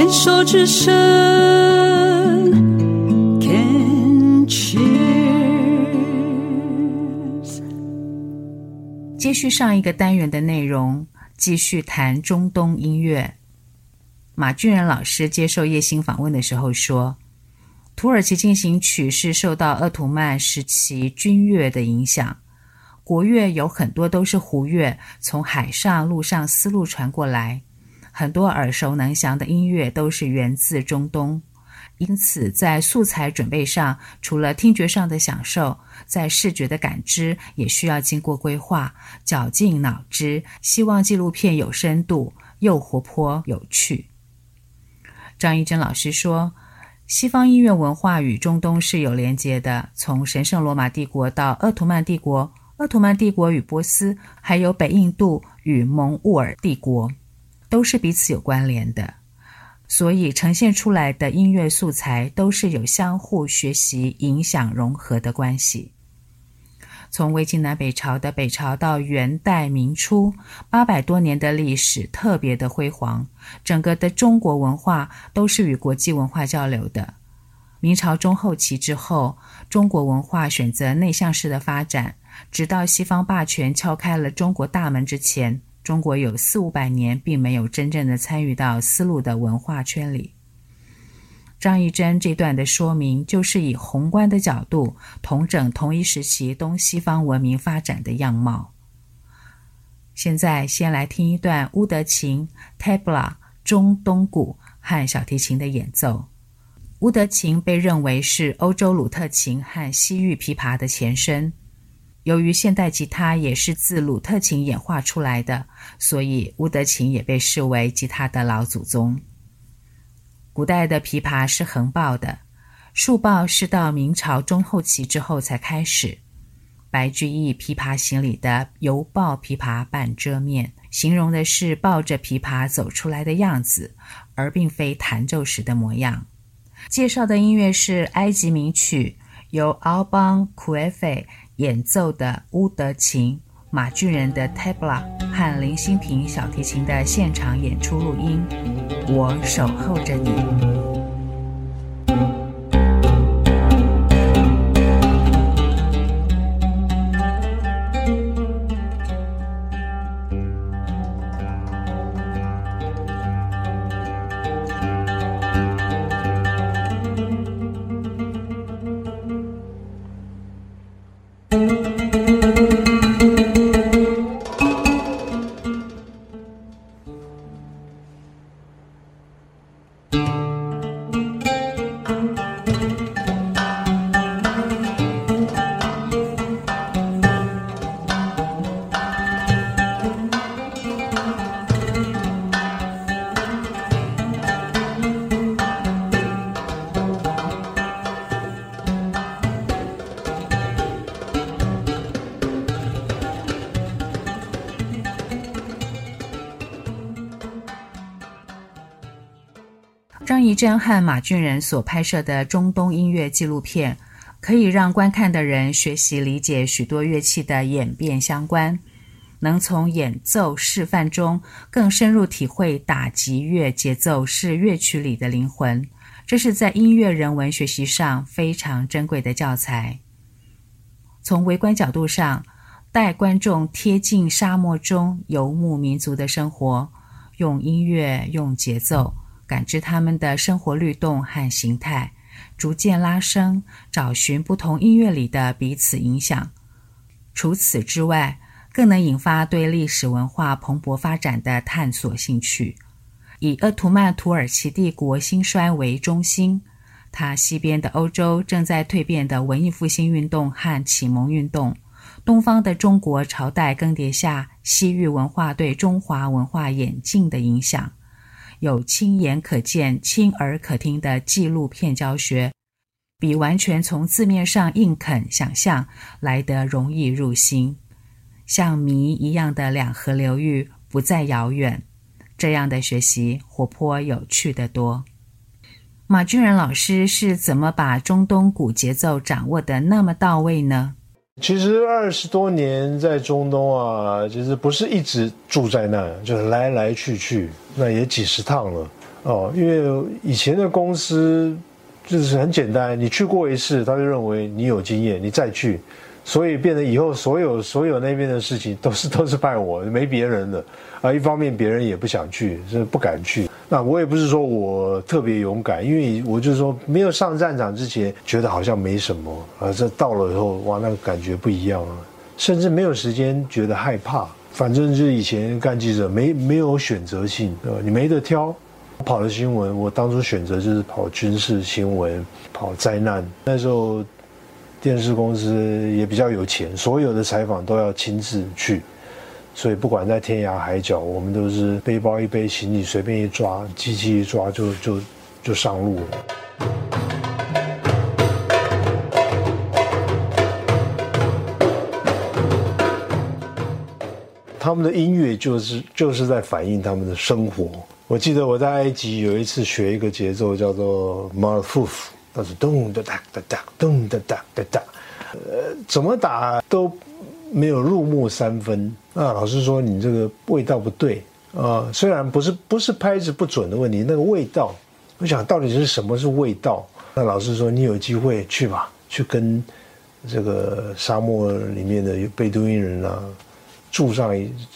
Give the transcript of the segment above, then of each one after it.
牵手之声，Can cheers。接续上一个单元的内容，继续谈中东音乐。马俊仁老师接受叶欣访问的时候说，土耳其进行曲是受到鄂图曼时期军乐的影响。国乐有很多都是胡乐，从海上、陆上丝路传过来。很多耳熟能详的音乐都是源自中东，因此在素材准备上，除了听觉上的享受，在视觉的感知也需要经过规划，绞尽脑汁，希望纪录片有深度又活泼有趣。张一珍老师说，西方音乐文化与中东是有连接的，从神圣罗马帝国到鄂图曼帝国。鄂图曼帝国与波斯，还有北印度与蒙兀尔帝国，都是彼此有关联的，所以呈现出来的音乐素材都是有相互学习、影响、融合的关系。从魏晋南北朝的北朝到元代明初，八百多年的历史特别的辉煌，整个的中国文化都是与国际文化交流的。明朝中后期之后，中国文化选择内向式的发展。直到西方霸权敲开了中国大门之前，中国有四五百年并没有真正的参与到丝路的文化圈里。张一珍这段的说明，就是以宏观的角度同整同一时期东西方文明发展的样貌。现在先来听一段乌德琴、Tabla 中东鼓和小提琴的演奏。乌德琴被认为是欧洲鲁特琴和西域琵琶的前身。由于现代吉他也是自鲁特琴演化出来的，所以乌德琴也被视为吉他的老祖宗。古代的琵琶是横抱的，竖抱是到明朝中后期之后才开始。白居易《琵琶行》里的“犹抱琵琶半遮面”，形容的是抱着琵琶走出来的样子，而并非弹奏时的模样。介绍的音乐是埃及名曲，由奥邦库埃菲。演奏的乌德琴、马俊仁的 Tabla 和林心平小提琴的现场演出录音，我守候着你。张一珍和马俊仁所拍摄的中东音乐纪录片，可以让观看的人学习理解许多乐器的演变相关，能从演奏示范中更深入体会打击乐节奏是乐曲里的灵魂。这是在音乐人文学习上非常珍贵的教材。从微观角度上，带观众贴近沙漠中游牧民族的生活，用音乐，用节奏。感知他们的生活律动和形态，逐渐拉升，找寻不同音乐里的彼此影响。除此之外，更能引发对历史文化蓬勃发展的探索兴趣。以鄂图曼土耳其帝国兴衰为中心，它西边的欧洲正在蜕变的文艺复兴运动和启蒙运动，东方的中国朝代更迭下西域文化对中华文化演进的影响。有亲眼可见、亲耳可听的纪录片教学，比完全从字面上硬啃想象来得容易入心。像谜一样的两河流域不再遥远，这样的学习活泼有趣得多。马俊仁老师是怎么把中东鼓节奏掌握得那么到位呢？其实二十多年在中东啊，其实不是一直住在那，就是来来去去，那也几十趟了。哦，因为以前的公司就是很简单，你去过一次，他就认为你有经验，你再去，所以变得以后所有所有那边的事情都是都是拜我，没别人的啊。一方面别人也不想去，是不敢去。那我也不是说我特别勇敢，因为我就是说没有上战场之前，觉得好像没什么啊，这到了以后，哇，那个感觉不一样了，甚至没有时间觉得害怕。反正就是以前干记者没没有选择性，对吧？你没得挑。跑的新闻，我当初选择就是跑军事新闻，跑灾难。那时候电视公司也比较有钱，所有的采访都要亲自去，所以不管在天涯海角，我们都是背包一背，行李随便一抓，机器一抓就就就上路了。他们的音乐就是就是在反映他们的生活。我记得我在埃及有一次学一个节奏，叫做马尔夫夫，它是咚哒哒哒哒咚哒哒哒哒，呃，怎么打都没有入木三分。那老师说你这个味道不对啊，虽然不是不是拍子不准的问题，那个味道，我想到底是什么是味道？那老师说你有机会去吧，去跟这个沙漠里面的贝都因人啊住上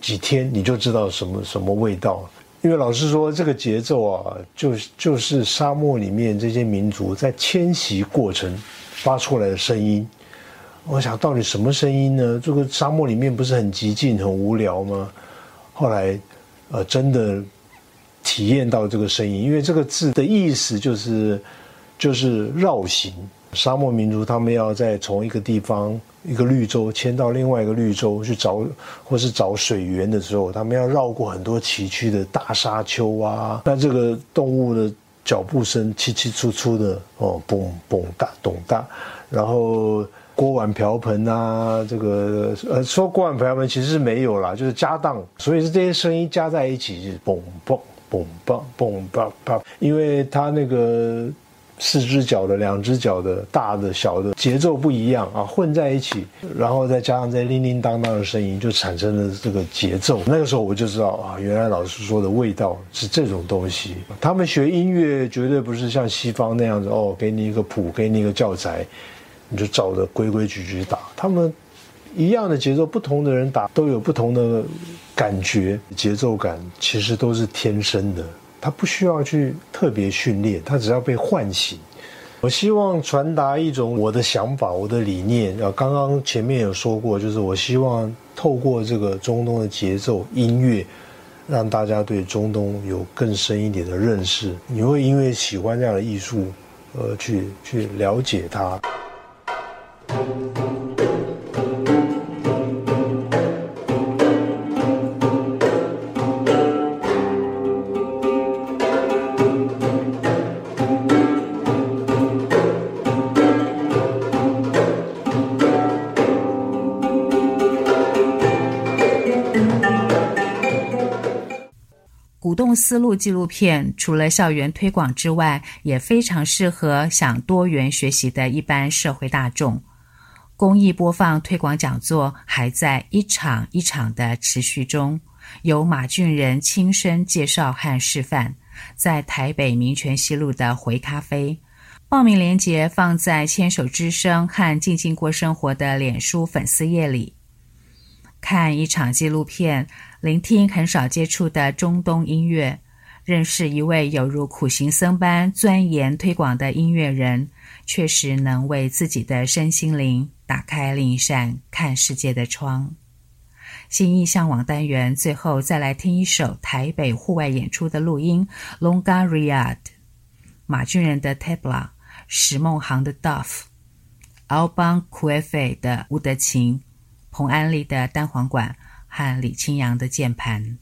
几天，你就知道什么什么味道了。因为老师说，这个节奏啊，就就是沙漠里面这些民族在迁徙过程发出来的声音。我想到底什么声音呢？这个沙漠里面不是很寂静、很无聊吗？后来，呃，真的体验到这个声音，因为这个字的意思就是就是绕行。沙漠民族他们要在从一个地方一个绿洲迁到另外一个绿洲去找，或是找水源的时候，他们要绕过很多崎岖的大沙丘啊。那这个动物的脚步声凄凄楚楚的哦，嘣嘣哒咚哒，然后锅碗瓢盆啊，这个呃说锅碗瓢盆其实是没有啦，就是家当，所以是这些声音加在一起是嘣嘣嘣嘣嘣嘣，因为它那个。四只脚的、两只脚的、大的、小的，节奏不一样啊，混在一起，然后再加上这叮叮当当的声音，就产生了这个节奏。那个时候我就知道啊，原来老师说的味道是这种东西。他们学音乐绝对不是像西方那样子哦，给你一个谱，给你一个教材，你就照着规规矩矩打。他们一样的节奏，不同的人打都有不同的感觉，节奏感其实都是天生的。他不需要去特别训练，他只要被唤醒。我希望传达一种我的想法、我的理念。啊，刚刚前面有说过，就是我希望透过这个中东的节奏音乐，让大家对中东有更深一点的认识。你会因为喜欢这样的艺术，而去去了解它。丝路纪录片除了校园推广之外，也非常适合想多元学习的一般社会大众。公益播放推广讲座还在一场一场的持续中，由马俊仁亲身介绍和示范，在台北民权西路的回咖啡。报名链接放在牵手之声和静静过生活的脸书粉丝页里。看一场纪录片，聆听很少接触的中东音乐，认识一位有如苦行僧般钻研推广的音乐人，确实能为自己的身心灵打开另一扇看世界的窗。心意向往单元最后再来听一首台北户外演出的录音：Longa Riad，、马俊仁的 Tabla、石梦航的 Duff、Alban Kuefe 的乌德琴。彭安丽的单簧管和李清扬的键盘。